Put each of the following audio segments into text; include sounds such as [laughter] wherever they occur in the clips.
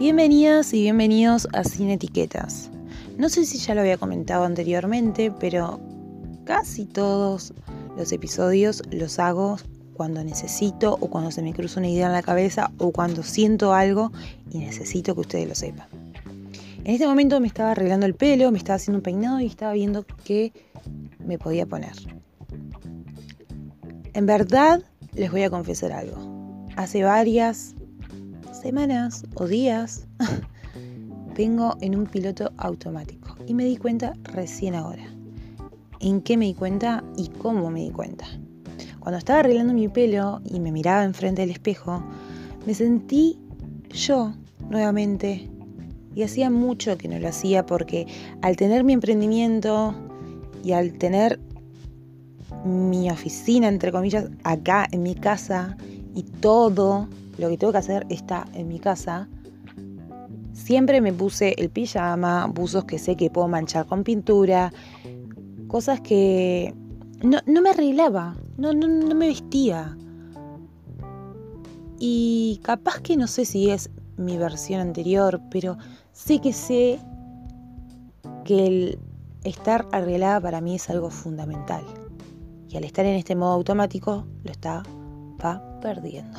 Bienvenidas y bienvenidos a Sin Etiquetas. No sé si ya lo había comentado anteriormente, pero casi todos los episodios los hago cuando necesito o cuando se me cruza una idea en la cabeza o cuando siento algo y necesito que ustedes lo sepan. En este momento me estaba arreglando el pelo, me estaba haciendo un peinado y estaba viendo qué me podía poner. En verdad, les voy a confesar algo. Hace varias semanas o días [laughs] vengo en un piloto automático y me di cuenta recién ahora. ¿En qué me di cuenta y cómo me di cuenta? Cuando estaba arreglando mi pelo y me miraba enfrente del espejo, me sentí yo nuevamente y hacía mucho que no lo hacía porque al tener mi emprendimiento y al tener mi oficina, entre comillas, acá en mi casa y todo lo que tengo que hacer está en mi casa, siempre me puse el pijama, buzos que sé que puedo manchar con pintura, cosas que no, me arreglaba, no, no, no me vestía. Y capaz que no sé si es mi versión anterior, pero sé que sé que el estar arreglada para mí es algo fundamental. Y al estar en este modo automático, lo está perdiendo.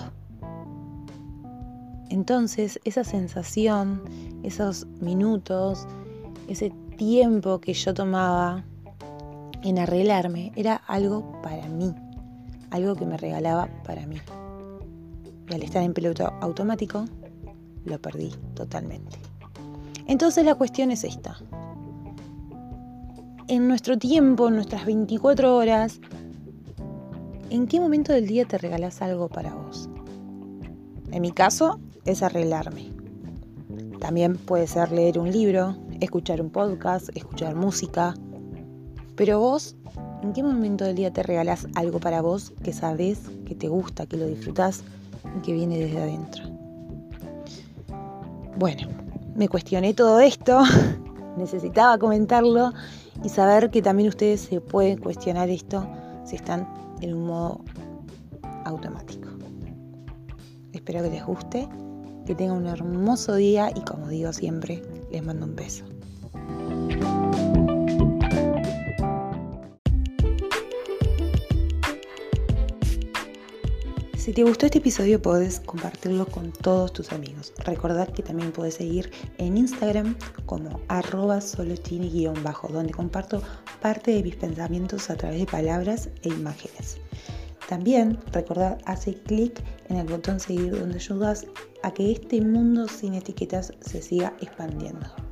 Entonces, esa sensación, esos minutos, ese tiempo que yo tomaba en arreglarme, era algo para mí, algo que me regalaba para mí. Y al estar en piloto automático, lo perdí totalmente. Entonces la cuestión es esta. En nuestro tiempo, en nuestras 24 horas, ¿en qué momento del día te regalas algo para vos? En mi caso, es arreglarme. También puede ser leer un libro, escuchar un podcast, escuchar música. Pero vos, ¿en qué momento del día te regalás algo para vos que sabes, que te gusta, que lo disfrutás y que viene desde adentro? Bueno, me cuestioné todo esto, [laughs] necesitaba comentarlo y saber que también ustedes se pueden cuestionar esto si están en un modo automático. Espero que les guste, que tengan un hermoso día y como digo siempre, les mando un beso. Si te gustó este episodio puedes compartirlo con todos tus amigos. Recordad que también puedes seguir en Instagram como arroba solostini-bajo, donde comparto parte de mis pensamientos a través de palabras e imágenes. También recordad hace clic en el botón seguir donde ayudas a que este mundo sin etiquetas se siga expandiendo.